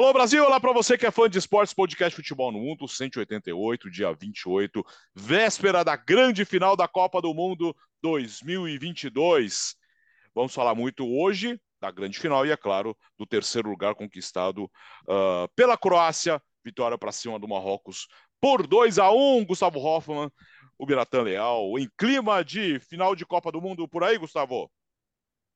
Alô Brasil, olá para você que é fã de esportes, podcast Futebol no Mundo, 188, dia 28, véspera da grande final da Copa do Mundo 2022. Vamos falar muito hoje da grande final e, é claro, do terceiro lugar conquistado uh, pela Croácia, vitória para cima do Marrocos por 2 a 1 Gustavo Hoffmann, o Biratã Leal, em clima de final de Copa do Mundo por aí, Gustavo?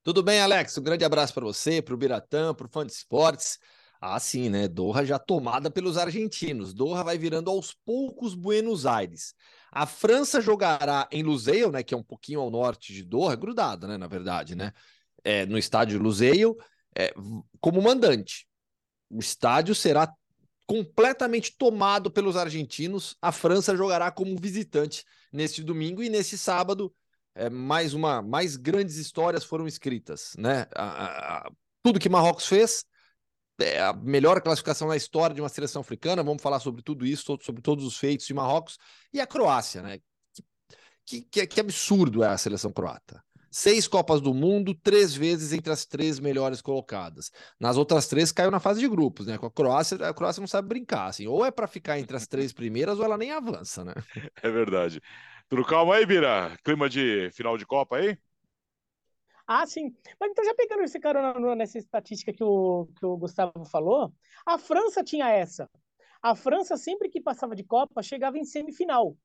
Tudo bem, Alex? Um grande abraço para você, para o Biratã, para o fã de esportes. Ah, sim, né? Doha já tomada pelos argentinos. Doha vai virando aos poucos Buenos Aires. A França jogará em Lusail, né? Que é um pouquinho ao norte de Doha, grudada, né? Na verdade, né? É, no estádio Lusail, é, como mandante. O estádio será completamente tomado pelos argentinos. A França jogará como visitante neste domingo e nesse sábado. É, mais uma, mais grandes histórias foram escritas, né? A, a, tudo que Marrocos fez é a melhor classificação na história de uma seleção africana. Vamos falar sobre tudo isso, sobre todos os feitos de Marrocos e a Croácia, né? Que, que, que absurdo é a seleção croata. Seis Copas do Mundo, três vezes entre as três melhores colocadas. Nas outras três caiu na fase de grupos, né? Com a Croácia, a Croácia não sabe brincar, assim. Ou é para ficar entre as três primeiras, ou ela nem avança, né? É verdade. Tudo calma aí, Bira? Clima de final de Copa aí? Ah, sim. Mas então, já pegando esse carona nessa estatística que o, que o Gustavo falou, a França tinha essa. A França, sempre que passava de Copa, chegava em semifinal.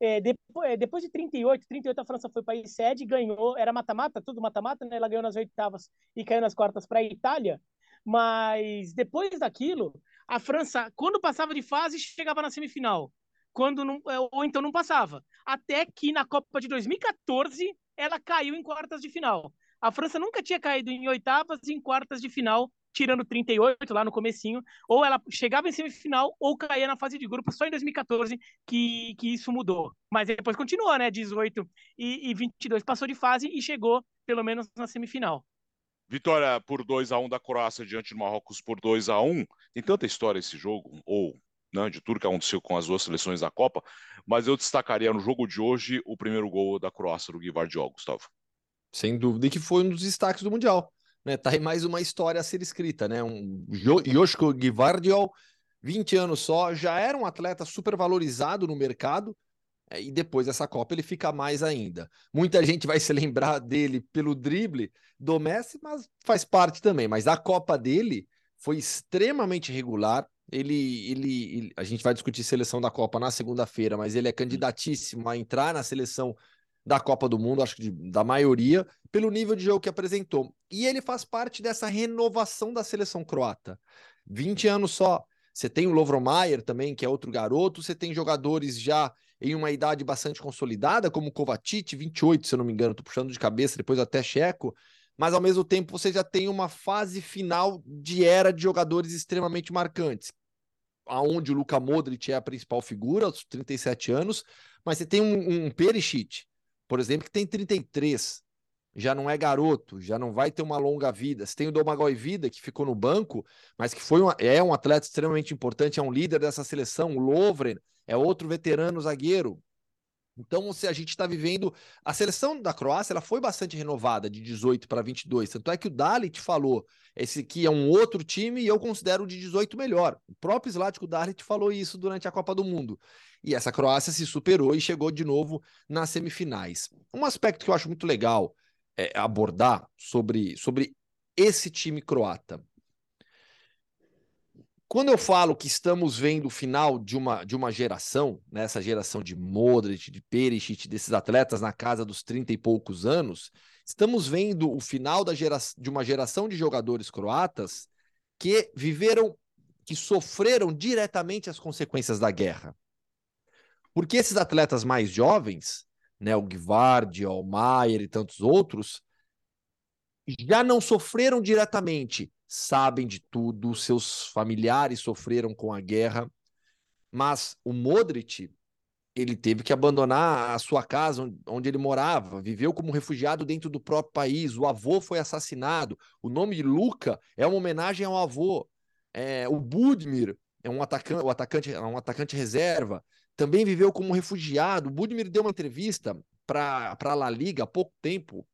É, depois, é, depois de 38, 38 a França foi país sede, ganhou, era mata-mata, tudo mata-mata, né? Ela ganhou nas oitavas e caiu nas quartas para a Itália. Mas depois daquilo, a França, quando passava de fase, chegava na semifinal. Quando não, é, ou então não passava. Até que na Copa de 2014 ela caiu em quartas de final. A França nunca tinha caído em oitavas e em quartas de final, tirando 38 lá no comecinho, ou ela chegava em semifinal ou caía na fase de grupo, só em 2014 que, que isso mudou. Mas depois continuou, né? 18 e, e 22 passou de fase e chegou pelo menos na semifinal. Vitória por 2 a 1 da Croácia diante do Marrocos por 2 a 1 Tem tanta história esse jogo, ou né, de tudo que aconteceu com as duas seleções da Copa, mas eu destacaria no jogo de hoje o primeiro gol da Croácia do Guivardiol, Gustavo. Sem dúvida, e que foi um dos destaques do Mundial. Né? Tá aí mais uma história a ser escrita, né? Um Joshko Gvardiol, 20 anos só, já era um atleta super valorizado no mercado, é, e depois dessa Copa ele fica mais ainda. Muita gente vai se lembrar dele pelo drible do Messi, mas faz parte também. Mas a Copa dele foi extremamente regular. Ele, ele, ele a gente vai discutir seleção da Copa na segunda-feira, mas ele é candidatíssimo a entrar na seleção da Copa do Mundo, acho que de, da maioria, pelo nível de jogo que apresentou. E ele faz parte dessa renovação da seleção croata. 20 anos só. Você tem o Lovromayer também, que é outro garoto, você tem jogadores já em uma idade bastante consolidada, como Kovacic, 28, se eu não me engano, tô puxando de cabeça, depois até Checo, mas ao mesmo tempo você já tem uma fase final de era de jogadores extremamente marcantes, aonde o Luka Modric é a principal figura, aos 37 anos, mas você tem um, um Perisic, por exemplo, que tem 33, já não é garoto, já não vai ter uma longa vida. Você tem o Domagoj Vida, que ficou no banco, mas que foi é um atleta extremamente importante, é um líder dessa seleção. O Lovren é outro veterano zagueiro. Então, se a gente está vivendo. A seleção da Croácia ela foi bastante renovada, de 18 para 22. Tanto é que o Dalit falou: esse aqui é um outro time e eu considero o de 18 melhor. O próprio Zlatko Dalit falou isso durante a Copa do Mundo. E essa Croácia se superou e chegou de novo nas semifinais. Um aspecto que eu acho muito legal é, abordar sobre, sobre esse time croata. Quando eu falo que estamos vendo o final de uma, de uma geração, nessa né, geração de Modric, de Perisic, desses atletas na casa dos 30 e poucos anos, estamos vendo o final da gera, de uma geração de jogadores croatas que viveram, que sofreram diretamente as consequências da guerra. Porque esses atletas mais jovens, né, o Gvardi, o Maier e tantos outros, já não sofreram diretamente, sabem de tudo, seus familiares sofreram com a guerra, mas o Modric, ele teve que abandonar a sua casa onde ele morava, viveu como refugiado dentro do próprio país, o avô foi assassinado, o nome Luca é uma homenagem ao avô, é, o Budmir é um atacante, o atacante, é um atacante reserva, também viveu como refugiado. O Budimir deu uma entrevista para a La Liga há pouco tempo.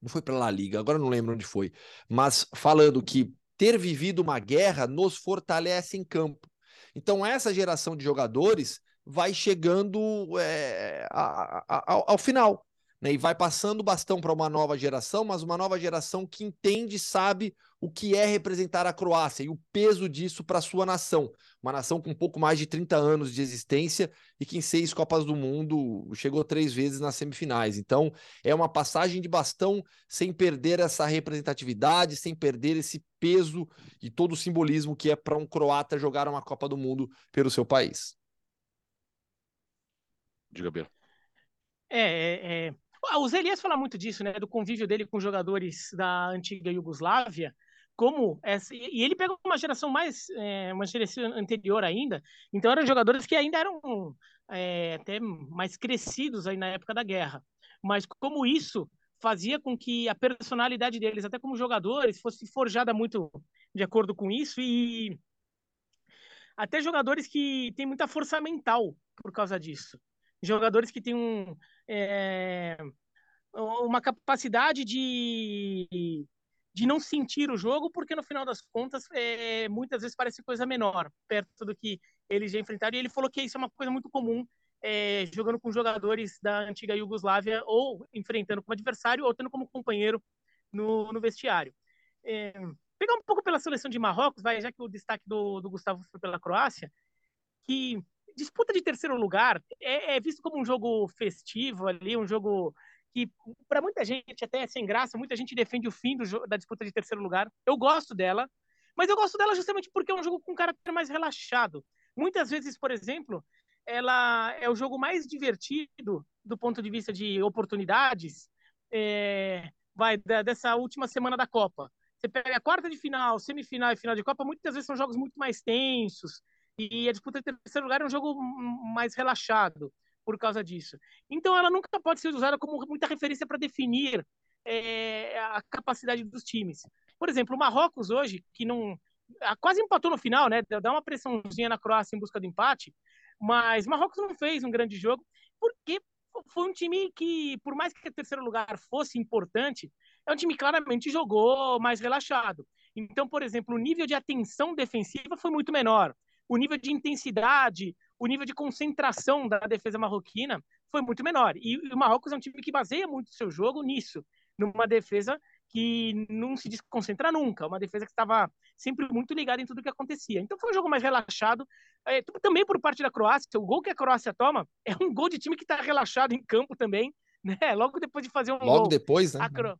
Não foi para a La Liga, agora não lembro onde foi. Mas falando que ter vivido uma guerra nos fortalece em campo. Então, essa geração de jogadores vai chegando é, a, a, ao final. Né, e vai passando o bastão para uma nova geração, mas uma nova geração que entende, sabe o que é representar a Croácia e o peso disso para sua nação. Uma nação com um pouco mais de 30 anos de existência e que em seis Copas do Mundo chegou três vezes nas semifinais. Então, é uma passagem de bastão sem perder essa representatividade, sem perder esse peso e todo o simbolismo que é para um croata jogar uma Copa do Mundo pelo seu país. Diga, Bela. É, é, é, o Zelias fala muito disso, né? Do convívio dele com jogadores da antiga Iugoslávia, como essa, e ele pegou uma geração mais, é, uma geração anterior ainda, então eram jogadores que ainda eram é, até mais crescidos aí na época da guerra, mas como isso fazia com que a personalidade deles, até como jogadores, fosse forjada muito de acordo com isso e até jogadores que têm muita força mental por causa disso jogadores que têm um, é, uma capacidade de, de não sentir o jogo, porque no final das contas, é, muitas vezes parece coisa menor, perto do que eles já enfrentaram. E ele falou que isso é uma coisa muito comum é, jogando com jogadores da antiga Iugoslávia, ou enfrentando como adversário, ou tendo como companheiro no, no vestiário. É, pegar um pouco pela seleção de Marrocos, vai, já que o destaque do, do Gustavo foi pela Croácia, que disputa de terceiro lugar é, é visto como um jogo festivo ali, um jogo que para muita gente até é sem graça, muita gente defende o fim do, da disputa de terceiro lugar. Eu gosto dela, mas eu gosto dela justamente porque é um jogo com caráter mais relaxado. Muitas vezes, por exemplo, ela é o jogo mais divertido do ponto de vista de oportunidades, é, vai da, dessa última semana da Copa. Você pega a quarta de final, semifinal e final de Copa, muitas vezes são jogos muito mais tensos, e a disputa de terceiro lugar é um jogo mais relaxado por causa disso. Então, ela nunca pode ser usada como muita referência para definir é, a capacidade dos times. Por exemplo, o Marrocos hoje, que não quase empatou no final, né? Dá uma pressãozinha na Croácia em busca do empate, mas Marrocos não fez um grande jogo porque foi um time que, por mais que o terceiro lugar fosse importante, é um time que claramente jogou mais relaxado. Então, por exemplo, o nível de atenção defensiva foi muito menor o nível de intensidade, o nível de concentração da defesa marroquina foi muito menor. E, o Marrocos é um time que baseia muito o seu jogo nisso, numa defesa que não se desconcentra nunca, uma defesa que estava sempre muito ligada em tudo que acontecia. Então foi um jogo mais relaxado, é, também por parte da Croácia. O gol que a Croácia toma é um gol de time que está relaxado em campo também, né? Logo depois de fazer um Logo gol. depois, né? Cro...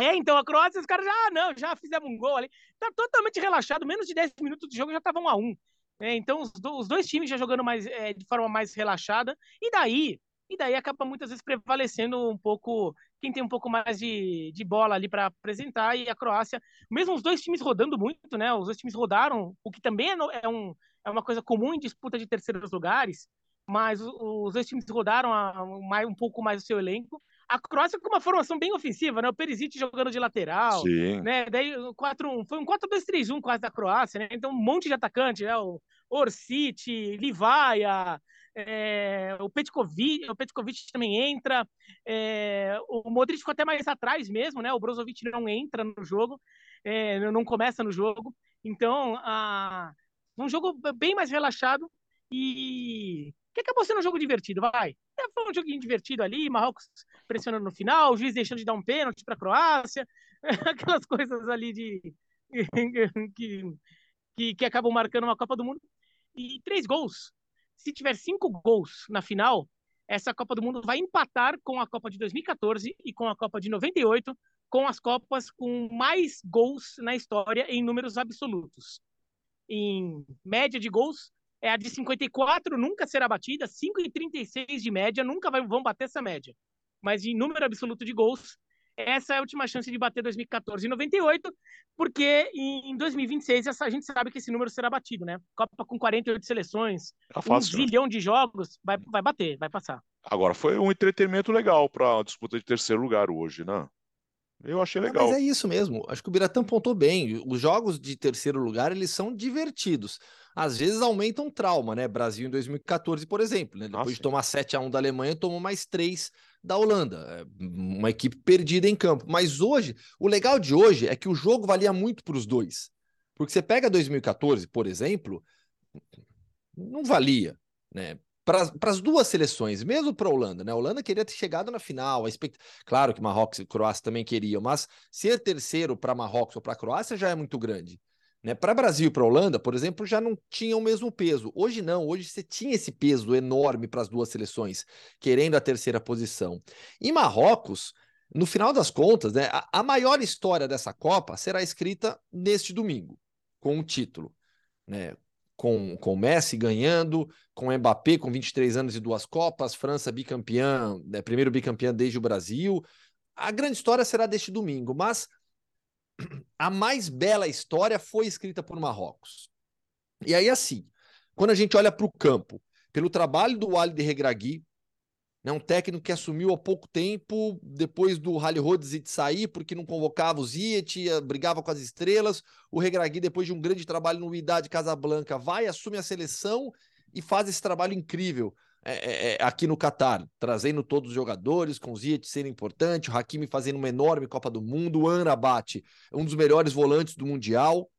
É, então a Croácia, os caras já, ah, não, já fizemos um gol ali. Tá totalmente relaxado, menos de 10 minutos de jogo já estavam um a um. É, então os, do, os, dois times já jogando mais é, de forma mais relaxada. E daí, e daí acaba muitas vezes prevalecendo um pouco quem tem um pouco mais de, de bola ali para apresentar. E a Croácia, mesmo os dois times rodando muito, né? Os dois times rodaram, o que também é, é, um, é uma coisa comum em disputa de terceiros lugares. Mas os, os dois times rodaram a, a, um pouco mais o seu elenco a Croácia com uma formação bem ofensiva, né? O Perisic jogando de lateral, Sim. né? Daí 4 foi um 4-2-3-1 quase da Croácia, né? Então um monte de atacante, né? O Orsic, Livaia, é, o Petkovic, o Petkovic também entra, é, o Modric ficou até mais atrás mesmo, né? O Brozovic não entra no jogo, é, não começa no jogo. Então, a, um jogo bem mais relaxado e que acabou sendo um jogo divertido, vai. É, foi um joguinho divertido ali, Marrocos pressionando no final, o juiz deixando de dar um pênalti para a Croácia, aquelas coisas ali de que, que, que acabam marcando uma Copa do Mundo. E três gols. Se tiver cinco gols na final, essa Copa do Mundo vai empatar com a Copa de 2014 e com a Copa de 98, com as Copas com mais gols na história em números absolutos. Em média de gols, é a de 54, nunca será batida, 5,36 de média, nunca vai, vão bater essa média. Mas em número absoluto de gols, essa é a última chance de bater 2014 e 98, porque em 2026 essa, a gente sabe que esse número será batido, né? Copa com 48 seleções, tá fácil, um zilhão de jogos, vai, vai bater, vai passar. Agora, foi um entretenimento legal para a disputa de terceiro lugar hoje, né? Eu achei legal. Mas é isso mesmo. Acho que o Biratã pontou bem. Os jogos de terceiro lugar, eles são divertidos. Às vezes aumentam trauma, né? Brasil em 2014, por exemplo, né? Depois Nossa. de tomar 7 a 1 da Alemanha, tomou mais 3 da Holanda. É, uma equipe perdida em campo. Mas hoje, o legal de hoje é que o jogo valia muito para os dois. Porque você pega 2014, por exemplo, não valia, né? Para as duas seleções, mesmo para a Holanda, né? A Holanda queria ter chegado na final, a expect... claro que Marrocos e Croácia também queriam, mas ser terceiro para Marrocos ou para a Croácia já é muito grande. Né? Para Brasil e para Holanda, por exemplo, já não tinha o mesmo peso. Hoje não, hoje você tinha esse peso enorme para as duas seleções, querendo a terceira posição. E Marrocos, no final das contas, né, a, a maior história dessa Copa será escrita neste domingo, com o título. Né? Com, com Messi ganhando, com Mbappé com 23 anos e duas Copas, França bicampeã, né, primeiro bicampeã desde o Brasil. A grande história será deste domingo, mas a mais bela história foi escrita por Marrocos. E aí, assim, quando a gente olha para o campo, pelo trabalho do Ali de Regragui, né, um técnico que assumiu há pouco tempo, depois do Rally de sair, porque não convocava o Ziet, brigava com as estrelas. O Regragui, depois de um grande trabalho no Idade Casablanca, vai, assume a seleção e faz esse trabalho incrível é, é, é, aqui no Catar, trazendo todos os jogadores, com o Ziet sendo importante, o Hakimi fazendo uma enorme Copa do Mundo, o Anrabat, um dos melhores volantes do Mundial.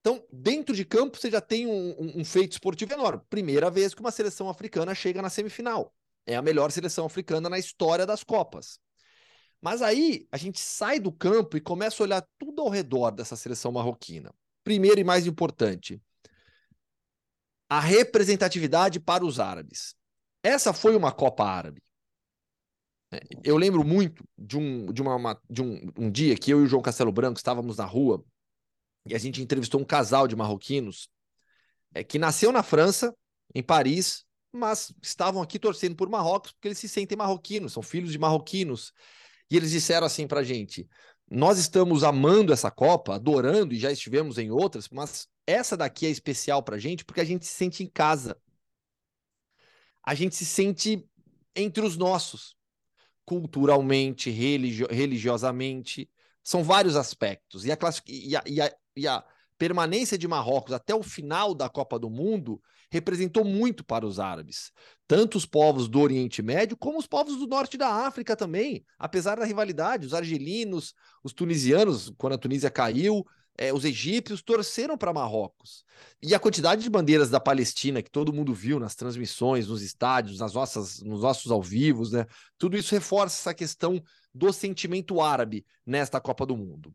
Então, dentro de campo, você já tem um, um, um feito esportivo enorme. Primeira vez que uma seleção africana chega na semifinal. É a melhor seleção africana na história das Copas. Mas aí a gente sai do campo e começa a olhar tudo ao redor dessa seleção marroquina. Primeiro e mais importante, a representatividade para os árabes. Essa foi uma Copa Árabe. É, eu lembro muito de um, de uma, de um, um dia que eu e o João Castelo Branco estávamos na rua e a gente entrevistou um casal de marroquinos é, que nasceu na França, em Paris, mas estavam aqui torcendo por Marrocos porque eles se sentem marroquinos, são filhos de marroquinos. E eles disseram assim para gente: nós estamos amando essa Copa, adorando e já estivemos em outras, mas essa daqui é especial para gente porque a gente se sente em casa. A gente se sente entre os nossos, culturalmente, religio religiosamente. São vários aspectos. E a, e a, e a, e a permanência de Marrocos até o final da Copa do Mundo representou muito para os árabes, tanto os povos do Oriente Médio como os povos do norte da África também, apesar da rivalidade, os argelinos, os tunisianos, quando a Tunísia caiu, é, os egípcios torceram para Marrocos. E a quantidade de bandeiras da Palestina que todo mundo viu nas transmissões, nos estádios, nas nossas, nos nossos ao vivos, né? Tudo isso reforça essa questão do sentimento árabe nesta Copa do Mundo.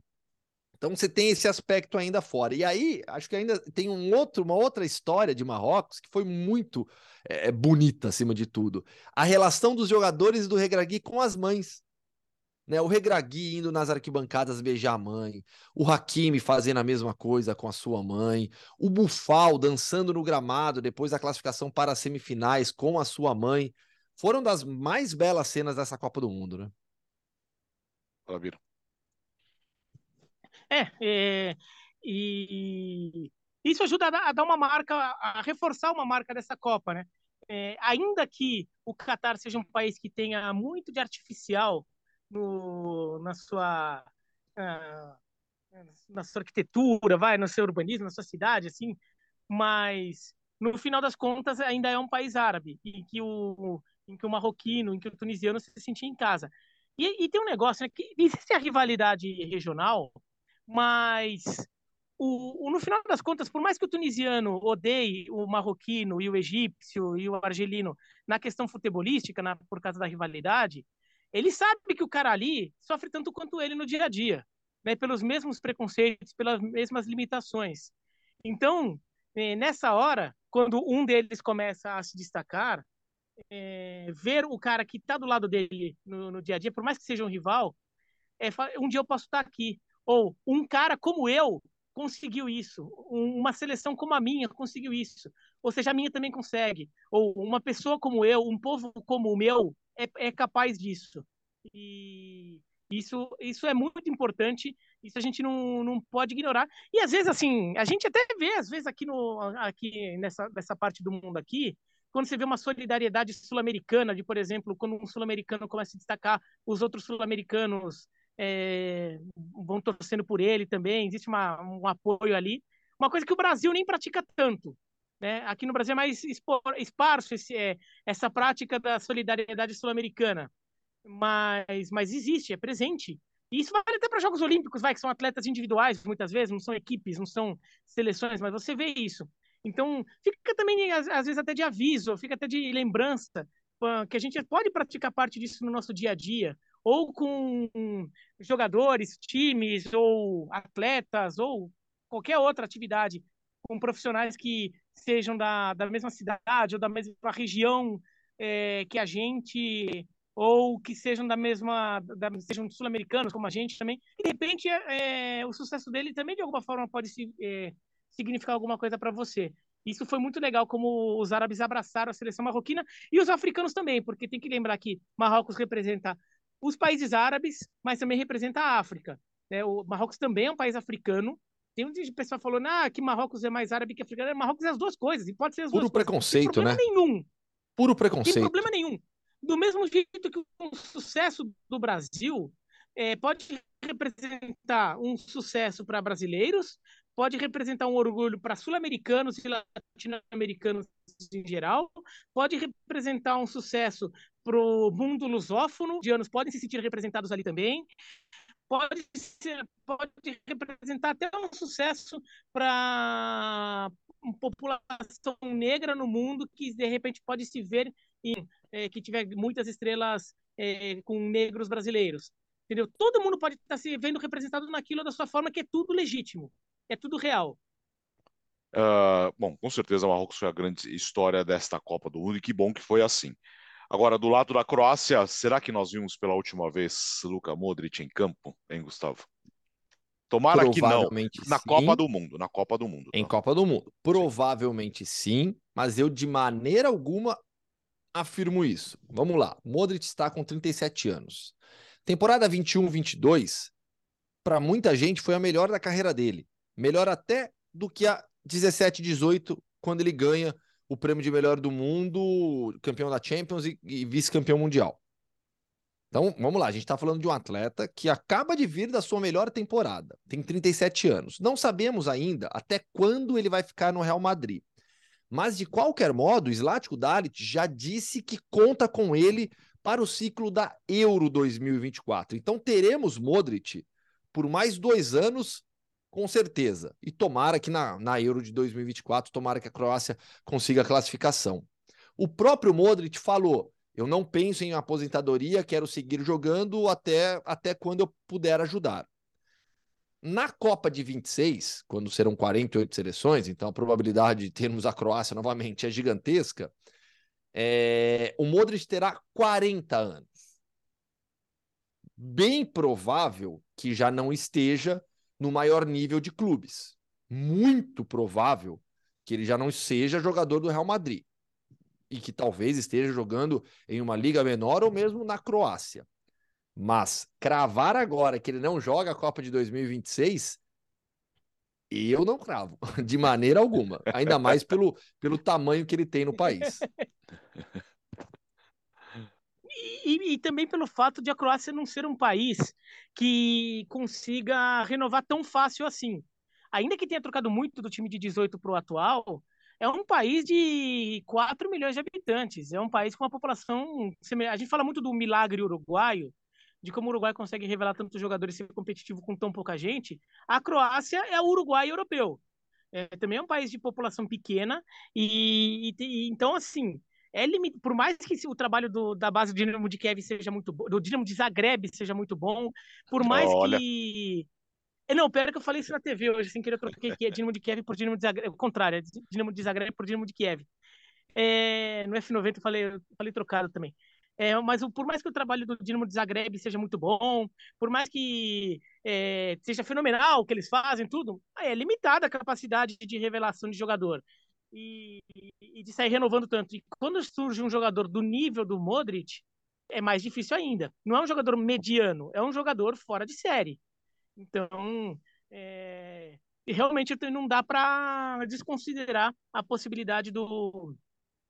Então você tem esse aspecto ainda fora. E aí, acho que ainda tem um outro, uma outra história de Marrocos que foi muito é, bonita, acima de tudo. A relação dos jogadores do Regragui com as mães. Né? O Regragui indo nas arquibancadas beijar a mãe, o Hakimi fazendo a mesma coisa com a sua mãe, o Bufal dançando no gramado depois da classificação para as semifinais com a sua mãe. Foram das mais belas cenas dessa Copa do Mundo, né? Fala. É, é e isso ajuda a, dar uma marca, a reforçar uma marca dessa Copa, né? É, ainda que o Catar seja um país que tenha muito de artificial no, na sua uh, na sua arquitetura, vai, no seu urbanismo, na sua cidade, assim, mas no final das contas ainda é um país árabe em que o em que o marroquino, em que o tunisiano se sentia em casa. E, e tem um negócio, né, que existe a rivalidade regional, mas o, o, no final das contas, por mais que o tunisiano odeie o marroquino e o egípcio e o argelino na questão futebolística, na, por causa da rivalidade, ele sabe que o cara ali sofre tanto quanto ele no dia a dia, né, pelos mesmos preconceitos, pelas mesmas limitações. Então, eh, nessa hora, quando um deles começa a se destacar, é, ver o cara que está do lado dele no, no, dia a dia, por mais que seja um rival, é, um dia eu posso estar tá aqui, ou um cara como eu conseguiu isso, uma seleção como a minha conseguiu isso, ou seja, a minha também consegue, ou uma pessoa como eu, um povo como o meu é, é capaz disso. E isso, isso é muito importante, isso a gente não, não pode ignorar. E às vezes, assim, a gente até vê, às vezes, aqui, no, aqui nessa, nessa parte do mundo aqui, quando você vê uma solidariedade sul-americana, de, por exemplo, quando um sul-americano começa a destacar, os outros sul-americanos é, vão torcendo por ele também, existe uma, um apoio ali. Uma coisa que o Brasil nem pratica tanto. Né? Aqui no Brasil é mais esparso esse, é, essa prática da solidariedade sul-americana. Mas, mas existe, é presente. E isso vale até para Jogos Olímpicos, vai, que são atletas individuais, muitas vezes, não são equipes, não são seleções, mas você vê isso. Então, fica também, às, às vezes, até de aviso, fica até de lembrança, que a gente pode praticar parte disso no nosso dia a dia, ou com jogadores, times, ou atletas, ou qualquer outra atividade, com profissionais que sejam da, da mesma cidade ou da mesma região é, que a gente, ou que sejam da mesma, da, sejam sul-americanos como a gente também, e de repente é, o sucesso dele também de alguma forma pode se, é, significar alguma coisa para você. Isso foi muito legal como os árabes abraçaram a seleção marroquina e os africanos também, porque tem que lembrar que Marrocos representa os países árabes, mas também representa a África. Né? O Marrocos também é um país africano. Tem um pessoal falando ah, que Marrocos é mais árabe que africano. Marrocos é as duas coisas, e pode ser as Puro duas preconceito, coisas. né? nenhum. Puro preconceito. Tem problema nenhum. Do mesmo jeito que o sucesso do Brasil é, pode representar um sucesso para brasileiros, pode representar um orgulho para sul-americanos e latino-americanos em geral, pode representar um sucesso para o mundo lusófono, indianos podem se sentir representados ali também, pode, ser, pode representar até um sucesso para uma população negra no mundo que de repente pode se ver em é, que tiver muitas estrelas é, com negros brasileiros. Entendeu? Todo mundo pode estar se vendo representado naquilo da sua forma, que é tudo legítimo, é tudo real. Uh, bom, com certeza o Marrocos foi a grande história desta Copa do Mundo e que bom que foi assim. Agora, do lado da Croácia, será que nós vimos pela última vez Luka Modric em campo, hein, Gustavo? Tomara que não. Na sim. Copa do Mundo, na Copa do Mundo. Tá? Em Copa do Mundo. Provavelmente sim. sim, mas eu de maneira alguma afirmo isso. Vamos lá. Modric está com 37 anos. Temporada 21-22, para muita gente, foi a melhor da carreira dele. Melhor até do que a 17-18, quando ele ganha o prêmio de melhor do mundo, campeão da Champions e, e vice-campeão mundial. Então, vamos lá, a gente está falando de um atleta que acaba de vir da sua melhor temporada, tem 37 anos. Não sabemos ainda até quando ele vai ficar no Real Madrid. Mas, de qualquer modo, o Zlatko Dalit já disse que conta com ele para o ciclo da Euro 2024. Então, teremos Modric por mais dois anos com certeza. E tomara que na, na Euro de 2024, tomara que a Croácia consiga a classificação. O próprio Modric falou: eu não penso em aposentadoria, quero seguir jogando até, até quando eu puder ajudar. Na Copa de 26, quando serão 48 seleções, então a probabilidade de termos a Croácia novamente é gigantesca. É, o Modric terá 40 anos. Bem provável que já não esteja no maior nível de clubes. Muito provável que ele já não seja jogador do Real Madrid e que talvez esteja jogando em uma liga menor ou mesmo na Croácia. Mas cravar agora que ele não joga a Copa de 2026, eu não cravo, de maneira alguma. Ainda mais pelo, pelo tamanho que ele tem no país. E, e, também pelo fato de a Croácia não ser um país que consiga renovar tão fácil assim. Ainda que tenha trocado muito do time de 18 para o atual, é um país de 4 milhões de habitantes. É um país com uma população. A gente fala muito do milagre uruguaio, de como o Uruguai consegue revelar tantos jogadores e ser competitivo com tão pouca gente. A Croácia é o Uruguai europeu. É, também é um país de população pequena e, e então assim é limit... por mais que o trabalho do, da base do Dinamo de Kiev seja muito bom, do Dinamo de Zagreb seja muito bom, por mais Olha. que é, não, pera que eu falei isso na TV hoje, sem querer eu troquei que é Dinamo de Kiev por Dinamo de Zagreb, o contrário, é Dinamo de Zagreb por Dinamo de Kiev. É, no F90 eu falei, eu falei trocado também. É, mas por mais que o trabalho do Dinamo de Zagreb seja muito bom, por mais que é, seja fenomenal o que eles fazem, tudo, é limitada a capacidade de revelação de jogador e, e, de sair renovando tanto. E quando surge um jogador do nível do Modric, é mais difícil ainda. Não é um jogador mediano, é um jogador fora de série. Então, é, realmente não dá para desconsiderar a possibilidade do,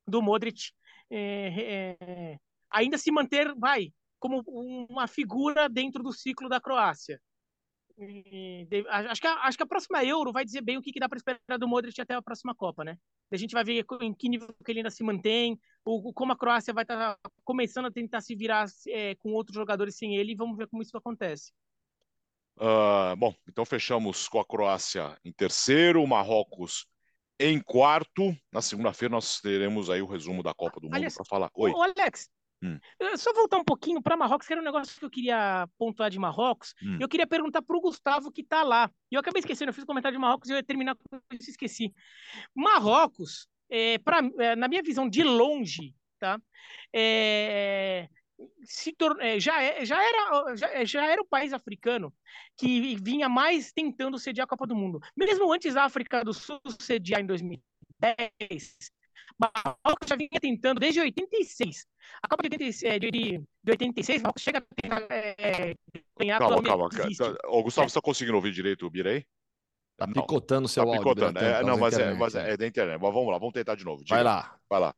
do Modric é, é, ainda se manter, vai, como uma figura dentro do ciclo da Croácia. Acho, que a, acho que a próxima Euro vai dizer bem o que, que dá para esperar do Modric até a próxima Copa, né? A gente vai ver em que nível que ele ainda se mantém, o, como a Croácia vai estar tá começando a tentar se virar é, com outros jogadores sem ele, e vamos ver como isso acontece. Uh, bom, então fechamos com a Croácia em terceiro, o Marrocos em quarto. Na segunda-feira nós teremos aí o resumo da Copa do Mundo para falar. Oi. Ô, Alex, hum. só voltar um pouquinho para Marrocos, que era um negócio que eu queria pontuar de Marrocos. Hum. Eu queria perguntar para o Gustavo que está lá. E eu acabei esquecendo, eu fiz um comentário de Marrocos e eu ia terminar com isso esqueci. Marrocos, é, pra, é, na minha visão de longe, tá? É, se tor é, já, é, já, era, já, já era o país africano que vinha mais tentando sediar a Copa do Mundo. Mesmo antes da África do Sul sediar em 2010, Marrocos já vinha tentando desde 86. A Copa de, 86, é, de, de 86, Marrocos chega a é, ganhar Calma, calma. O Gustavo, é. você está conseguindo ouvir direito o Birei? Tá picotando seu tá áudio. Picotando. É, não, mas, é, mas é, é da internet. Mas vamos lá, vamos tentar de novo. Diga. Vai lá. Vai lá.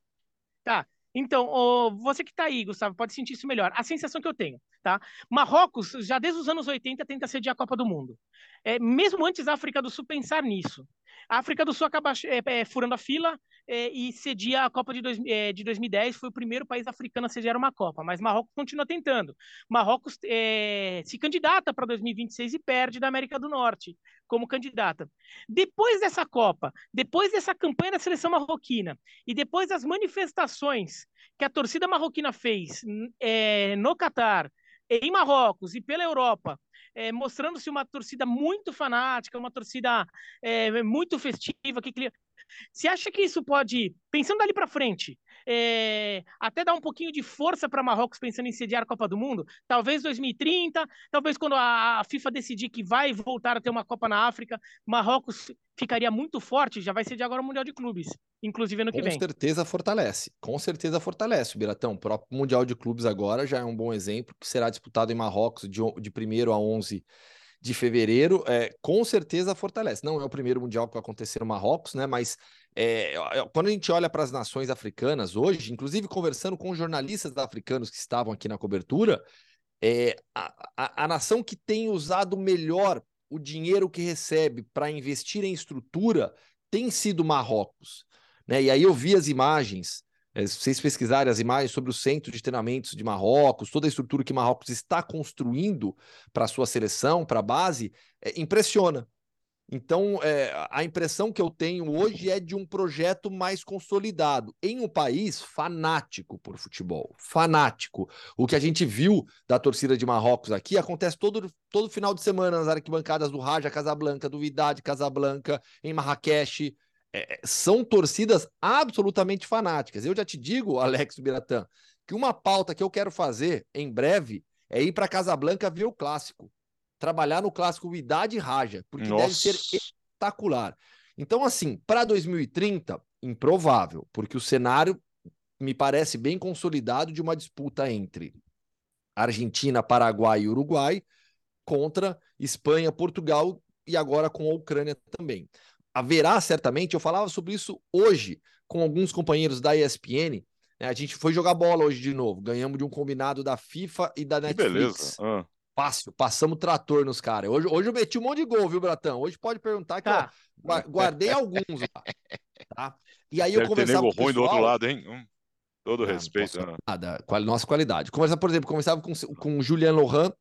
Tá. Então, você que está aí, Gustavo, pode sentir isso melhor. A sensação que eu tenho, tá? Marrocos, já desde os anos 80, tenta sediar a Copa do Mundo. É, mesmo antes da África do Sul pensar nisso. A África do Sul acaba é, é, furando a fila é, e cedia a Copa de, dois, é, de 2010, foi o primeiro país africano a sediar uma Copa, mas Marrocos continua tentando. Marrocos é, se candidata para 2026 e perde da América do Norte como candidata. Depois dessa Copa, depois dessa campanha da seleção marroquina e depois das manifestações que a torcida marroquina fez é, no Catar, em Marrocos e pela Europa, é, mostrando-se uma torcida muito fanática, uma torcida é, muito festiva. Que, você acha que isso pode, pensando ali para frente, é, até dar um pouquinho de força para Marrocos pensando em sediar a Copa do Mundo? Talvez 2030, talvez quando a, a FIFA decidir que vai voltar a ter uma Copa na África, Marrocos ficaria muito forte, já vai sediar agora o Mundial de Clubes, inclusive ano que vem. Com certeza fortalece, com certeza fortalece Biratão. O próprio Mundial de Clubes agora já é um bom exemplo, que será disputado em Marrocos de, de 1 a 11 de fevereiro, é, com certeza fortalece. Não é o primeiro Mundial que vai acontecer no Marrocos, né? Mas é, quando a gente olha para as nações africanas hoje, inclusive conversando com jornalistas africanos que estavam aqui na cobertura, é, a, a, a nação que tem usado melhor o dinheiro que recebe para investir em estrutura tem sido Marrocos. Né? E aí eu vi as imagens é, se vocês pesquisarem as imagens sobre o centro de treinamentos de Marrocos, toda a estrutura que Marrocos está construindo para a sua seleção, para a base, é, impressiona. Então, é, a impressão que eu tenho hoje é de um projeto mais consolidado em um país fanático por futebol. Fanático. O que a gente viu da torcida de Marrocos aqui acontece todo, todo final de semana nas arquibancadas do Raja Casablanca, do Vidade Casablanca, em Marrakech. É, é, são torcidas absolutamente fanáticas. Eu já te digo, Alex Biratã, que uma pauta que eu quero fazer em breve é ir para Casablanca ver o clássico. Trabalhar no clássico Idade Raja, porque Nossa. deve ser espetacular. Então, assim, para 2030, improvável, porque o cenário me parece bem consolidado de uma disputa entre Argentina, Paraguai e Uruguai contra Espanha, Portugal e agora com a Ucrânia também haverá certamente, eu falava sobre isso hoje com alguns companheiros da ESPN, né? a gente foi jogar bola hoje de novo, ganhamos de um combinado da FIFA e da Netflix. Que beleza. Ah. Fácil, passamos trator nos caras. Hoje, hoje eu meti um monte de gol, viu, Bratão? Hoje pode perguntar que tá. eu guardei alguns lá. Tá? E aí Deve eu conversava com o pessoal... ruim do outro lado, hein? Hum, todo respeito. Não, né? nada, nossa qualidade. Conversar, por exemplo, conversava com, com o Julian Lohan,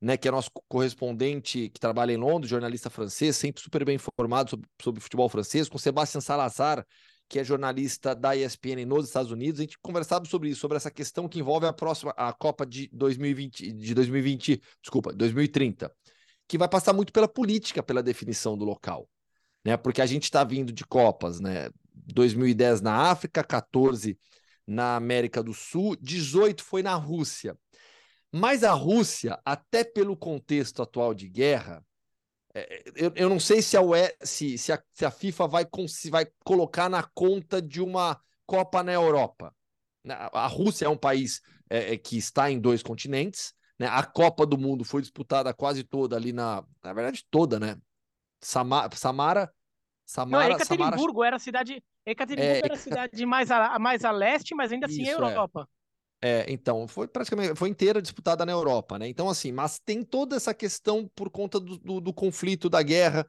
né, que é nosso correspondente que trabalha em Londres, jornalista francês, sempre super bem informado sobre, sobre futebol francês, com Sebastian Salazar, que é jornalista da ESPN nos Estados Unidos. A gente conversava sobre isso, sobre essa questão que envolve a próxima a Copa de 2020, de 2020, desculpa, 2030, que vai passar muito pela política, pela definição do local, né? Porque a gente está vindo de Copas, né? 2010 na África, 14 na América do Sul, 18 foi na Rússia. Mas a Rússia, até pelo contexto atual de guerra, é, eu, eu não sei se a, UE, se, se, a, se a FIFA vai, se vai colocar na conta de uma Copa na Europa. A Rússia é um país é, é, que está em dois continentes. Né? A Copa do Mundo foi disputada quase toda ali na. Na verdade, toda, né? Samara. Samara, Samara não, Ekaterinburgo Samara... era a cidade. Ekaterinburgo é... era a cidade mais a, mais a leste, mas ainda assim é Isso, é Europa. É, então, foi praticamente, foi inteira disputada na Europa, né? Então, assim, mas tem toda essa questão por conta do, do, do conflito, da guerra.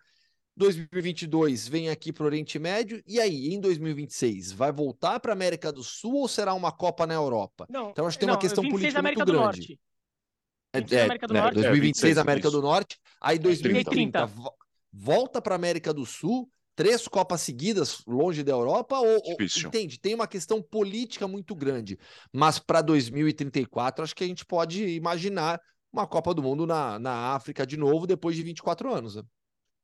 2022 vem aqui para o Oriente Médio, e aí, em 2026, vai voltar para a América do Sul ou será uma Copa na Europa? Não, então, acho que tem não, uma questão 26 política América muito do grande. Norte. É, 26 é, América do né, Norte. 2026 É, 26, América isso. do Norte, aí 2030 30. vo- volta para América do Sul, três Copas seguidas longe da Europa, ou, Difícil. entende? Tem uma questão política muito grande, mas para 2034 acho que a gente pode imaginar uma Copa do Mundo na, na África de novo depois de 24 anos. né?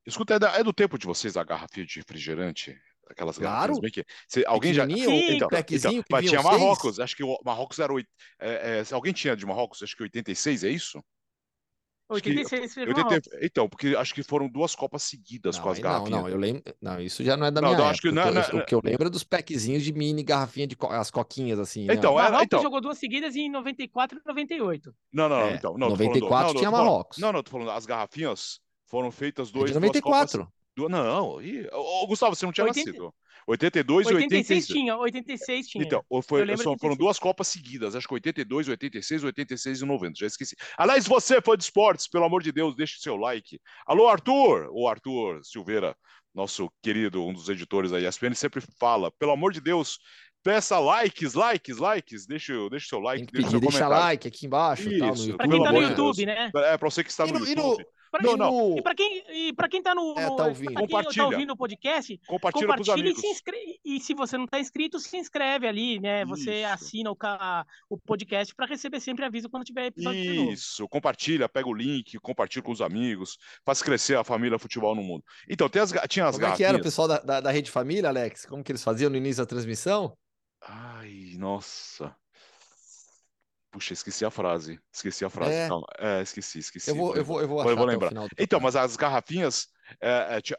Escuta, é, da- é do tempo de vocês a garrafinha de refrigerante? Aquelas Claro. garrafinhas bem que. Cê- alguém já. Sim, Então, então, mas tinha seis. Marrocos, acho que o Marrocos era. é, é, se alguém tinha de Marrocos, acho que 86, é isso? Acho que- 86 fez 80 Marrocos. então, porque acho que foram duas Copas seguidas Não, com as aí não, garrafinhas. não, eu lembro. Não, isso já não é da Não, minha eu época. acho que o, não- que eu, não- o que eu lembro é dos packzinhos de mini garrafinha de co- as coquinhas assim. né? Então, era- Marrocos então. jogou duas seguidas em 94 e 98. Não, não, não, É, então. Não, tô falando- 94 não, não, tinha falando- Marrocos. Não, não, tô falando, as garrafinhas foram feitas É dois, de duas 94. Copas. Du- não, ih, ô, Gustavo, você não tinha 80 nascido. 82 e 86 86. tinha, 86 tinha. Então, foi- só de foram 86. duas Copas seguidas, acho que 82, 86, 86 e 90, já esqueci. Aliás, você, fã de esportes, pelo amor de Deus, deixe seu like. Alô, Arthur! O Arthur Silveira, nosso querido, um dos editores da ESPN, sempre fala, pelo amor de Deus, peça likes, likes, likes, deixe, deixe seu like, Tem que pedir, deixa comentário. like aqui embaixo, tal, no Isso, YouTube. Pra quem tá no YouTube, Deus. né? É, pra você que está E no, e no- YouTube. Pra- Não, não. E pra quem, e pra quem tá no. É, tá ouvindo. pra quem Compartilha. tá ouvindo o podcast, Compartilha pros compartilha e amigos. se inscreve. E se você não tá inscrito, se inscreve ali, né? Você Isso. assina o, o podcast pra receber sempre aviso quando tiver episódio de novo. Isso, compartilha, pega o link, compartilha com os amigos, faz crescer a família futebol no mundo. Então, tem as, tinha as Como é que era o pessoal da, da, da Rede Família, Alex? Como que eles faziam no início da transmissão? Ai, nossa. Puxa, esqueci a frase. Esqueci a frase. É. Calma. É, esqueci, esqueci. Eu vou, eu vou, eu vou eu vou até o lembrar. final do Então, mas as garrafinhas. É, é, tinha-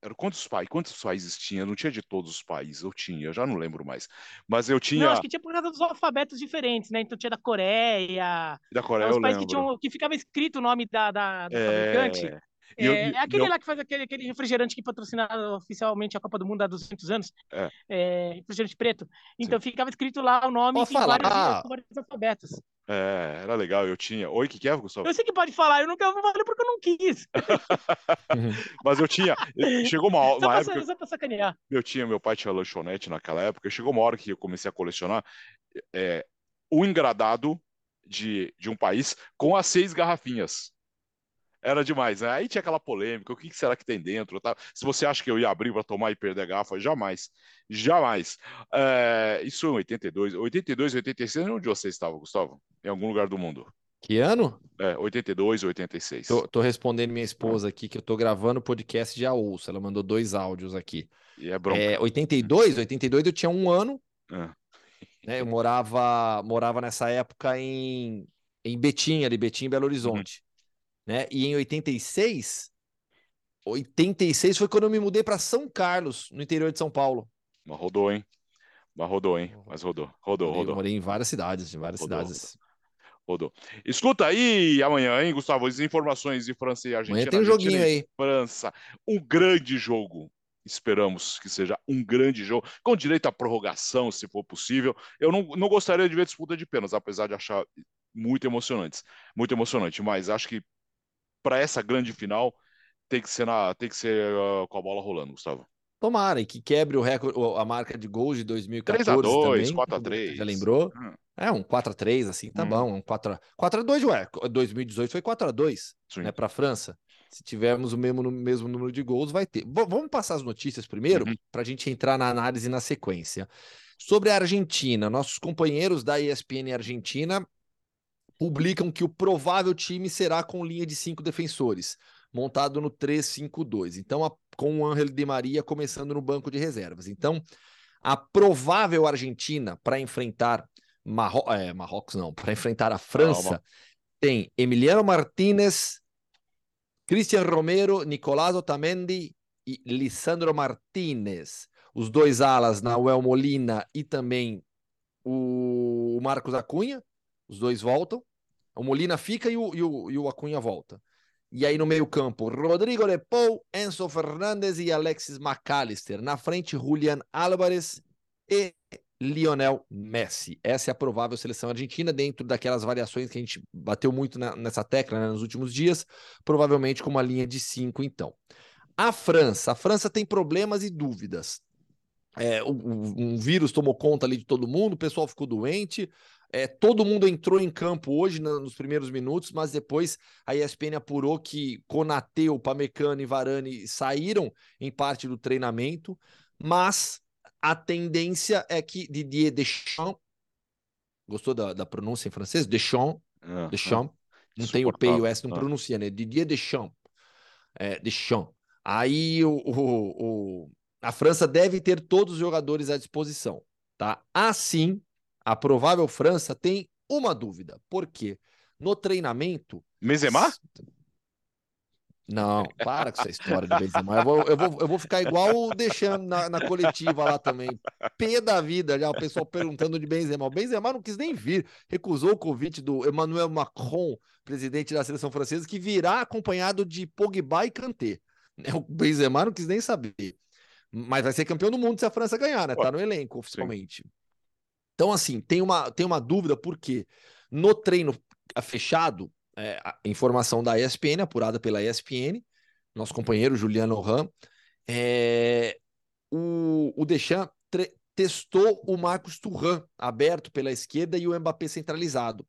era quantos países? Quantos países tinha? Não tinha de todos os países. Eu tinha, eu já não lembro mais. Mas eu tinha. Não, acho que tinha por causa dos alfabetos diferentes, né? Então tinha da Coreia, Da Coreia, os eu países lembro. que, tinham, que ficava escrito o nome da, da- do fabricante. É. Eu- É, é aquele lá que faz aquele, aquele refrigerante que patrocina oficialmente a Copa do Mundo há 200 anos. É. É, refrigerante preto. Então ficava escrito lá o nome Posso em vários, falar? vários alfabetos. É, era legal, eu tinha. Oi, o que, que é, Gustavo? Eu sei que pode falar, eu quero falar porque eu não quis. Mas eu tinha. Chegou uma, Só pra, época. só pra sacanear. Eu tinha, meu pai tinha lanchonete naquela época. Chegou uma hora que eu comecei a colecionar é, o engradado de, de um país com as seis garrafinhas. Era demais, né? Aí tinha aquela polêmica, o que será que tem dentro? Tá? Se você acha que eu ia abrir para tomar e perder a garrafa, jamais. Jamais. É, isso em 82. 82, 86, onde você estava, Gustavo? Em algum lugar do mundo. Que ano? É, 82, 86. Tô, tô respondendo minha esposa aqui que eu tô gravando o podcast de ouço. Ela mandou dois áudios aqui. E é bronca. É, 82, 82 eu tinha um ano, É. né? Eu morava, morava nessa época em, em Betim, ali, Betim, Belo Horizonte, né? E em 86, 86 foi quando eu me mudei para São Carlos, no interior de São Paulo. Mas rodou, hein? Mas rodou, hein? Mas rodou. Rodou, rodou. morei em várias cidades, em várias Rodou, cidades. Rodou. Escuta aí amanhã, hein, Gustavo? As informações de França e Argentina. Amanhã tem um Argentina joguinho aí. França. Um grande jogo. Esperamos que seja um grande jogo, com direito à prorrogação, se for possível. Eu não, não gostaria de ver disputa de penas, apesar de achar muito emocionantes, muito emocionante. Mas acho que para essa grande final tem que ser na, tem que ser uh, com a bola rolando, Gustavo. Tomara, e que quebre o recorde, a marca de gols de 2014 3 a 2, também. 4 a que 3. Já lembrou? Hum. É, um 4x3, assim, tá Hum. bom. Um 4 a... 4x2, ué. 2018 foi 4x2, Sim. né, pra França. Se tivermos o mesmo, mesmo número de gols, vai ter. V- vamos passar as notícias primeiro, Uhum. pra gente entrar na análise na sequência. Sobre a Argentina, nossos companheiros da ESPN Argentina publicam que o provável time será com linha de cinco defensores, montado no 3-5-2. Então, a- com o Ángel Di Maria começando no banco de reservas. Então, a provável Argentina para enfrentar Marro... é, Marrocos, não, para enfrentar a França, Calma. tem Emiliano Martínez, Cristian Romero, Nicolás Otamendi e Lisandro Martínez. Os dois alas, Nahuel Molina e também o Marcos Acunha. Os dois voltam. O Molina fica e o, e o, e o Acunha volta. E aí no meio-campo, Rodrigo de Paul, Enzo Fernandes e Alexis McAllister. Na frente, Julian Álvarez e Lionel Messi. Essa é a provável seleção argentina, dentro daquelas variações que a gente bateu muito na, nessa tecla né, nos últimos dias, provavelmente com uma linha de cinco, então. A França. A França tem problemas e dúvidas. É, um vírus tomou conta ali de todo mundo, o pessoal ficou doente. É, todo mundo entrou em campo hoje na, nos primeiros minutos, mas depois a ESPN apurou que Konatê, Pamecano e Varane saíram em parte do treinamento, mas a tendência é que Didier Deschamps, gostou da, da pronúncia em francês? Deschamps, uh, Deschamps, não tem o P e o S, não uh. pronuncia, né? Didier Deschamps, é, Deschamps. Aí o, o, o, a França deve ter todos os jogadores à disposição, tá? Assim, a provável França tem uma dúvida, porque no treinamento... Benzema? Não, para com essa história do Benzema. Eu vou, eu vou, eu vou ficar igual deixando na, na, coletiva lá também. Pé da vida, já o pessoal perguntando de Benzema. O Benzema não quis nem vir, recusou o convite do Emmanuel Macron, presidente da seleção francesa, que virá acompanhado de Pogba e Kanté. O Benzema não quis nem saber. Mas vai ser campeão do mundo se a França ganhar, né? Tá no elenco oficialmente. Sim. Então, assim, tem uma, tem uma dúvida, porque no treino fechado, é, informação da ESPN, apurada pela ESPN, nosso companheiro Juliano Ram, é, o, o Deschamps testou o Marcos Turran aberto pela esquerda e o Mbappé centralizado,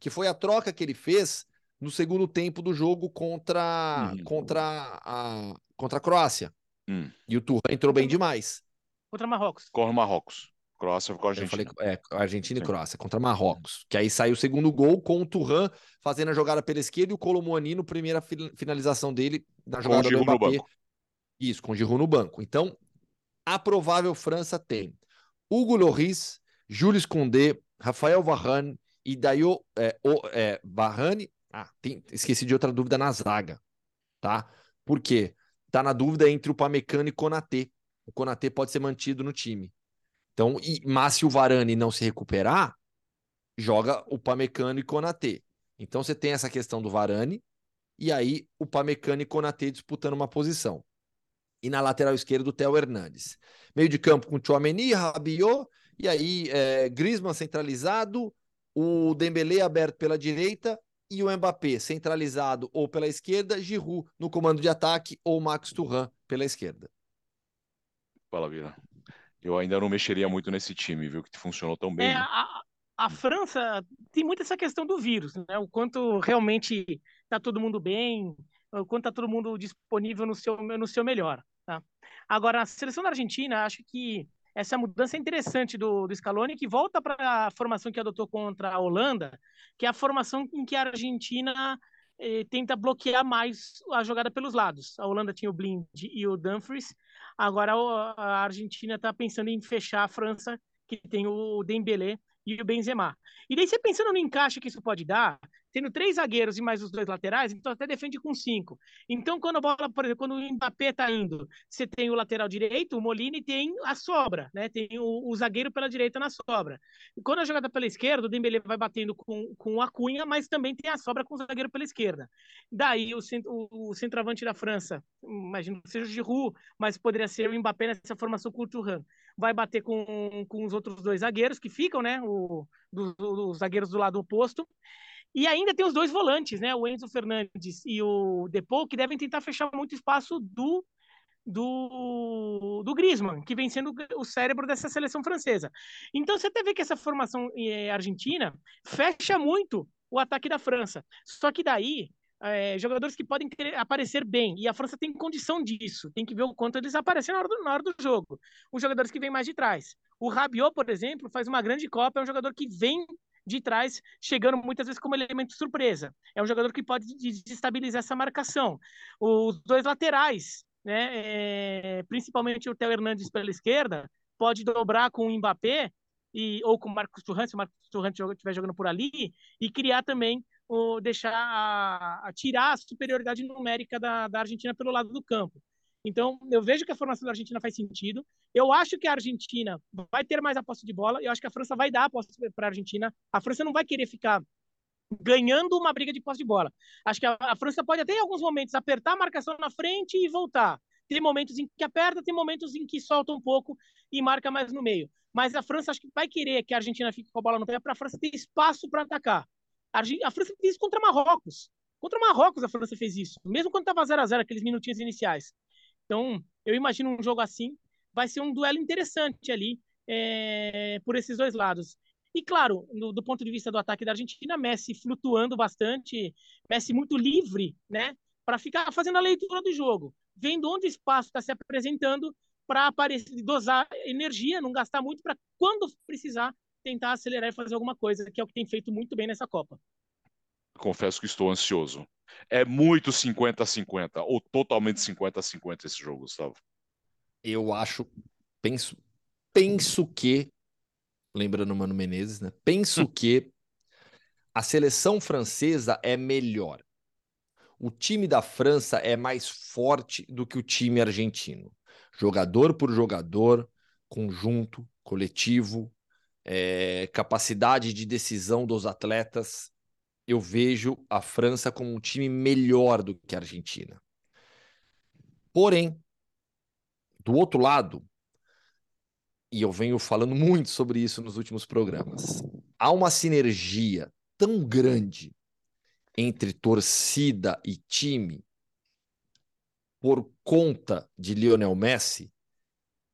que foi a troca que ele fez no segundo tempo do jogo contra, uhum. contra, a, contra a Croácia. Uhum. E o Turran entrou bem demais. Contra Marrocos. Contra Marrocos. Croácia com a Argentina. Eu falei, é, Argentina Sim. e Croácia, contra Marrocos. Que aí saiu o segundo gol com o Turran fazendo a jogada pela esquerda e o Colomoni no primeira finalização dele na jogada do Mbappé. Isso, com o Giroud no banco. Então, a provável França tem Hugo Lloris, Jules Condé, Rafael Varane e Dayo é, o, é, Varane. Ah, tem, esqueci de outra dúvida na zaga, tá? Por quê? Tá na dúvida entre o Pamecano e Konaté. O Konaté pode ser mantido no time. Então, e, mas se o Varane não se recuperar, joga o Pamecano e Konatê. Então você tem essa questão do Varane e aí o Pamecano e Konatê disputando uma posição. E na lateral esquerda o Theo Hernandes. Meio de campo com Chouameni, Rabiot e aí é, Griezmann centralizado, o Dembélé aberto pela direita e o Mbappé centralizado ou pela esquerda, Giroud no comando de ataque ou Max Turan pela esquerda. Fala, Vira eu ainda não mexeria muito nesse time, viu? Que funcionou tão bem. É, né? a, a, França tem muito essa questão do vírus, né? O quanto realmente está todo mundo bem, o quanto está todo mundo disponível no seu, no seu melhor. Tá? Agora, a seleção da Argentina, acho que essa mudança é interessante do, do Scaloni, que volta para a formação que adotou contra a Holanda, que é a formação em que a Argentina eh, tenta bloquear mais a jogada pelos lados. A Holanda tinha o Blind e o Dumfries, agora a Argentina está pensando em fechar a França, que tem o Dembélé e o Benzema. E daí você pensando no encaixe que isso pode dar, tendo três zagueiros e mais os dois laterais, então até defende com cinco. Então, quando a bola, por exemplo, quando o Mbappé tá indo, você tem o lateral direito, o Molina e tem a sobra, né? Tem o, o zagueiro pela direita na sobra. E quando a jogada pela esquerda, o Dembélé vai batendo com, com a Cunha, mas também tem a sobra com o zagueiro pela esquerda. Daí o, o, o centroavante da França, imagino que seja o Giroud, mas poderia ser o Mbappé nessa formação com. Vai bater com, com os outros dois zagueiros que ficam, né? O, dos zagueiros do lado oposto. E ainda tem os dois volantes, né? O Enzo Fernandes e o Depou, que devem tentar fechar muito espaço do do, do Griezmann, que vem sendo o cérebro dessa seleção francesa. Então você até vê que essa formação é, argentina fecha muito o ataque da França. Só que daí, é, jogadores que podem aparecer bem, e a França tem condição disso, tem que ver o quanto eles aparecem na hora do, na hora do jogo. Os jogadores que vêm mais de trás. O Rabiot, por exemplo, faz uma grande Copa, é um jogador que vem de trás, chegando muitas vezes como elemento surpresa. É um jogador que pode desestabilizar essa marcação. Os dois laterais, né, é, principalmente o Theo Hernandes pela esquerda, pode dobrar com o Mbappé e, ou com o Marcos Turan, se o Marcos Turan estiver jogando por ali, e criar também, o, deixar, a, a tirar a superioridade numérica da, da Argentina pelo lado do campo. Então, eu vejo que a formação da Argentina faz sentido. Eu acho que a Argentina vai ter mais a posse de bola. Eu acho que a França vai dar a posse para a Argentina. A França não vai querer ficar ganhando uma briga de posse de bola. Acho que a, a, França pode até em alguns momentos apertar a marcação na frente e voltar. Tem momentos em que aperta, tem momentos em que solta um pouco e marca mais no meio. Mas a França acho que vai querer que a Argentina fique com a bola no pé para a França ter espaço para atacar. A, a França fez isso contra Marrocos. Contra Marrocos a França fez isso, mesmo quando estava 0 a 0 aqueles minutinhos iniciais. Então, eu imagino um jogo assim, vai ser um duelo interessante ali é, por esses dois lados. E claro, no, do ponto de vista do ataque da Argentina, Messi flutuando bastante, Messi muito livre, né, para ficar fazendo a leitura do jogo, vendo onde o espaço está se apresentando para dosar energia, não gastar muito para quando precisar tentar acelerar e fazer alguma coisa, que é o que tem feito muito bem nessa Copa. Confesso que estou ansioso. É muito 50-50 ou totalmente 50-50 esse jogo, Gustavo? Eu acho, penso, penso que, lembrando o Mano Menezes, né? Penso hum. que a seleção francesa é melhor. O time da França é mais forte do que o time argentino. Jogador por jogador, conjunto, coletivo, é, capacidade de decisão dos atletas, eu vejo a França como um time melhor do que a Argentina. Porém, do outro lado, e eu venho falando muito sobre isso nos últimos programas, há uma sinergia tão grande entre torcida e time por conta de Lionel Messi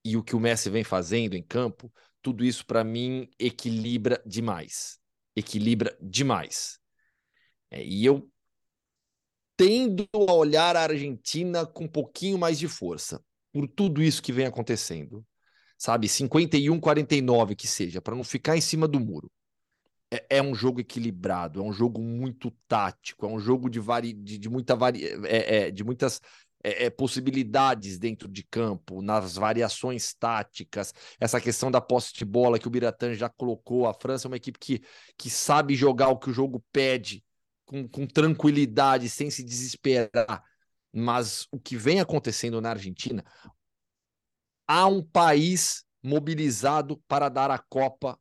e o que o Messi vem fazendo em campo, tudo isso para mim equilibra demais. Equilibra demais. É, e eu tendo a olhar a Argentina com um pouquinho mais de força por tudo isso que vem acontecendo. Sabe, 51, 49 que seja, para não ficar em cima do muro. É, é, um jogo equilibrado, é um jogo muito tático, é um jogo de, vari, de, de muita vari, é, é, de muitas é, é, possibilidades dentro de campo, nas variações táticas, essa questão da posse de bola que o Biratan já colocou. A França é uma equipe que, que sabe jogar o que o jogo pede com, com tranquilidade, sem se desesperar. Mas o que vem acontecendo na Argentina, há um país mobilizado para dar a Copa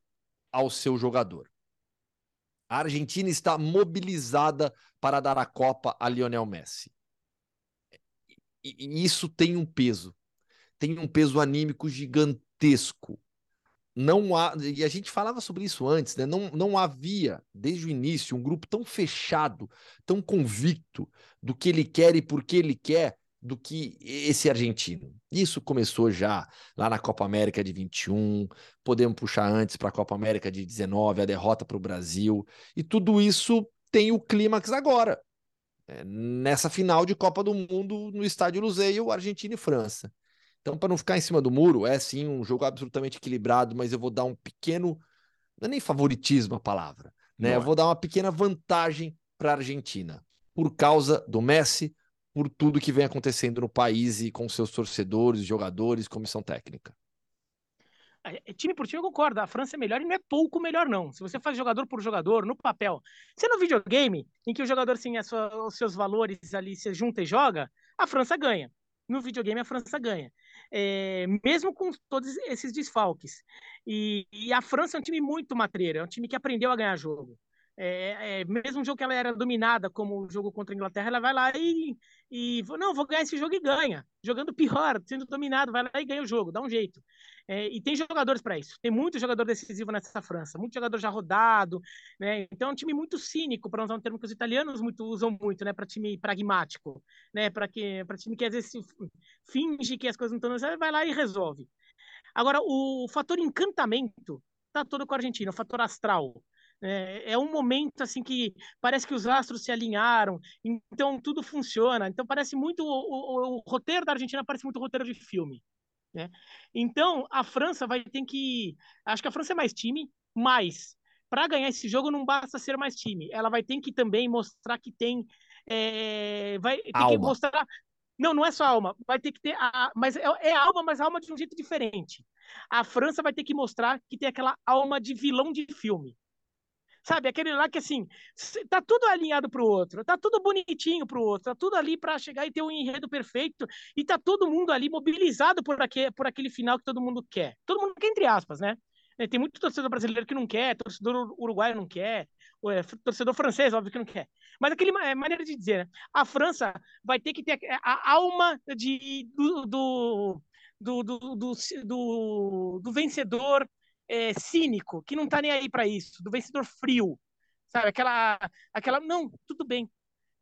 ao seu jogador. A Argentina está mobilizada para dar a Copa a Lionel Messi e isso tem um peso, tem um peso anímico gigantesco. Não há, e a gente falava sobre isso antes, né? Não, não havia, desde o início, um grupo tão fechado, tão convicto do que ele quer e por que ele quer, do que esse argentino. Isso começou já lá na Copa América de 21, podemos puxar antes para a Copa América de 19, a derrota para o Brasil, e tudo isso tem o clímax agora é, nessa final de Copa do Mundo no estádio Luzeio, Argentina e França. Então, para não ficar em cima do muro, é sim um jogo absolutamente equilibrado, mas eu vou dar um pequeno, não é nem favoritismo a palavra, né? eu é. vou dar uma pequena vantagem para a Argentina, por causa do Messi, por tudo que vem acontecendo no país e com seus torcedores, jogadores, comissão técnica. É, é, time por time eu concordo, a França é melhor e não é pouco melhor, não. Se você faz jogador por jogador, no papel. Se é no videogame, em que o jogador sua, os seus valores ali, se junta e joga, a França ganha. No videogame, a França ganha. É, mesmo com todos esses desfalques. E, e, a França é um time muito matreiro, é um time que aprendeu a ganhar jogo. É, é, mesmo um jogo que ela era dominada, como o jogo contra a Inglaterra, ela vai lá e, e não, vou ganhar esse jogo e ganha. Jogando pior, sendo dominado, vai lá e ganha o jogo, dá um jeito. É, e tem jogadores para isso. Tem muito jogador decisivo nessa França, muito jogador já rodado, né? Então é um time muito cínico, para usar um termo que os italianos muito, usam muito, né? Para time pragmático, né? Para time que às vezes finge que as coisas não estão, vai lá e resolve. Agora o fator encantamento tá todo com a Argentina, o fator astral. É, é, um momento assim que parece que os astros se alinharam, então tudo funciona. Então parece muito o, o, o roteiro da Argentina parece muito roteiro de filme. Né? Então a França vai ter que, acho que a França é mais time, mas para ganhar esse jogo não basta ser mais time, ela vai ter que também mostrar que tem, é, vai ter alma. que mostrar não, não é só alma. Vai ter que ter. A, mas é, é, alma, mas alma de um jeito diferente. A França vai ter que mostrar que tem aquela alma de vilão de filme. Sabe, aquele lá que assim, tá tudo alinhado pro outro, tá tudo bonitinho pro outro, tá tudo ali para chegar e ter um enredo perfeito, e tá todo mundo ali mobilizado por aquele, por aquele final que todo mundo quer. Todo mundo quer, entre aspas, né? É, tem muito torcedor brasileiro que não quer, torcedor uruguaio não quer, é, torcedor francês, óbvio que não quer. Mas aquele é maneira de dizer, né? A França vai ter que ter a, alma de, do, do, do, do, do, do vencedor é, cínico, que não tá nem aí para isso, do vencedor frio, sabe? Aquela, aquela, não, tudo bem,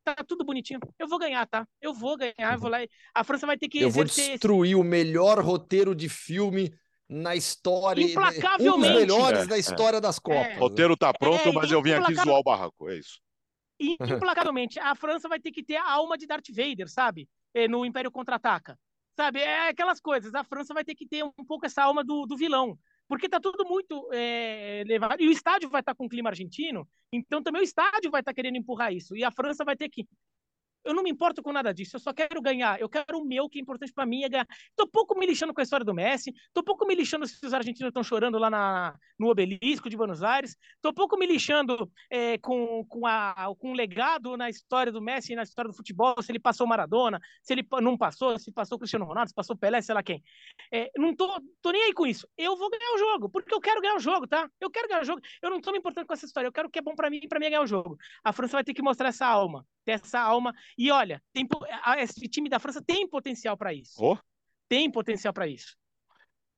tá tudo bonitinho. Eu vou ganhar, tá? Eu vou ganhar, eu vou lá. A França vai ter que. Eu vou destruir esse... o melhor roteiro de filme na história. Implacavelmente. Um dos melhores é, da história é. das Copas. O roteiro tá pronto, é, mas eu vim aqui zoar o barraco. É isso. Implacavelmente. A França vai ter que ter a alma de Darth Vader, sabe? É, no Império Contra-Ataca. Sabe? É aquelas coisas. A França vai ter que ter um pouco essa alma do, do vilão porque está tudo muito é, levado. E o estádio vai estar tá com clima argentino, então também o estádio vai estar tá querendo empurrar isso. E a França vai ter que eu não me importo com nada disso, eu só quero ganhar. Eu quero o meu, que é importante para mim é ganhar. Tô pouco me lixando com a história do Messi, tô pouco me lixando se os argentinos estão chorando lá na, no obelisco de Buenos Aires, tô pouco me lixando é, com, com, a, com o legado na história do Messi, na história do futebol, se ele passou Maradona, se ele não passou, se passou Cristiano Ronaldo, se passou Pelé, sei lá quem. É, não tô, tô nem aí com isso. Eu vou ganhar o jogo, porque eu quero ganhar o jogo, tá? Eu quero ganhar o jogo. Eu não tô me importando com essa história, eu quero o que é bom para mim, para mim é ganhar o jogo. A França vai ter que mostrar essa alma, ter essa alma. E olha, tem, esse time da França tem potencial para isso. Oh. Tem potencial para isso.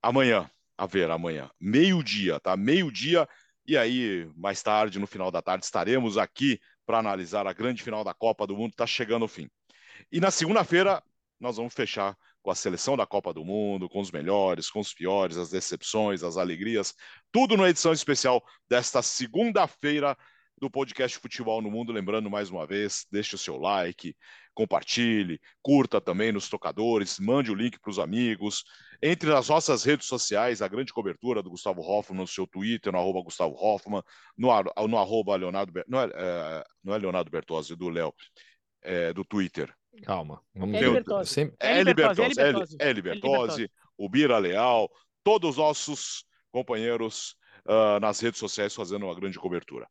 Amanhã, a ver, amanhã, meio-dia, tá? Meio-dia. E aí, mais tarde, no final da tarde, estaremos aqui para analisar a grande final da Copa do Mundo. Está chegando ao fim. E na segunda-feira, nós vamos fechar com a seleção da Copa do Mundo, com os melhores, com os piores, as decepções, as alegrias, tudo na edição especial desta segunda-feira do podcast Futebol no Mundo. Lembrando mais uma vez, deixe o seu like, compartilhe, curta também nos tocadores, mande o link para os amigos. Entre nas nossas redes sociais, a grande cobertura do Gustavo Hoffman no seu Twitter, no arroba Gustavo Hoffman, no, no arroba Leonardo, não é, é, não é Leonardo Bertozzi, do Léo, é, do Twitter. Calma, vamos ver. É, é Libertose, é Libertose, o Bira Leal, todos os nossos companheiros uh, nas redes sociais fazendo uma grande cobertura.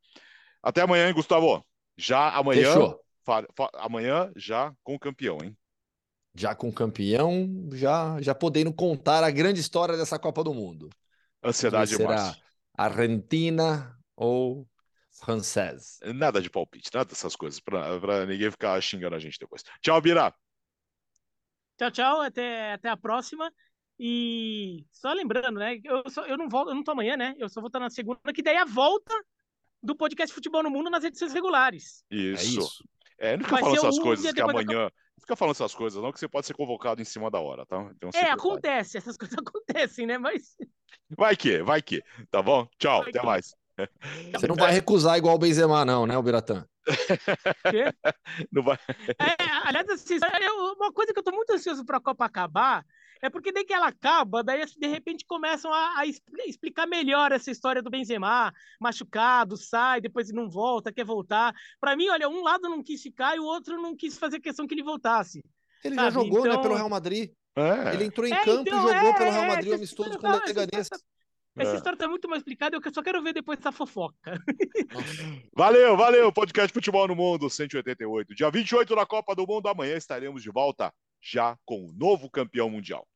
Até amanhã, hein, Gustavo? Já amanhã. Fechou. Fa, fa, amanhã já com o campeão, hein? Já com o campeão, já, já podendo contar a grande história dessa Copa do Mundo. Ansiedade será Argentina ou francês? Nada de palpite, nada dessas coisas, para ninguém ficar xingando a gente depois. Tchau, Bira. Tchau, tchau, até, até a próxima. E só lembrando, né? Eu, só, eu não volto, eu não tô amanhã, né? Eu só vou estar na segunda, que daí a volta do podcast Futebol no Mundo nas edições regulares. Isso. É, isso. é não fica Vai falando essas um coisas que amanhã. Não fica falando essas coisas, não, que você pode ser convocado em cima da hora, tá? Então, é, acontece, essas coisas acontecem, né? Mas. Vai que, vai que. Tá bom? Tchau, vai até que. mais. Você não vai recusar igual o Benzema, não, né, o Biratã? não vai. É, aliás, assim, uma coisa que eu tô muito ansioso para a Copa acabar é porque daí que ela acaba, daí assim, de repente começam a, a, explicar melhor essa história do Benzema, machucado, sai, depois não volta, quer voltar. Para mim, olha, um lado não quis ficar e o outro não quis fazer questão que ele voltasse. Ele sabe? já jogou, né, então... né, pelo Real Madrid. É. Ele entrou em é, campo então, e jogou é, pelo Real Madrid é, amistoso com o Leganés. Essa história tá muito mais explicada, eu só quero ver depois essa fofoca. valeu, valeu, podcast Futebol no Mundo 188. Dia 28 da Copa do Mundo, amanhã estaremos de volta já com o novo campeão mundial.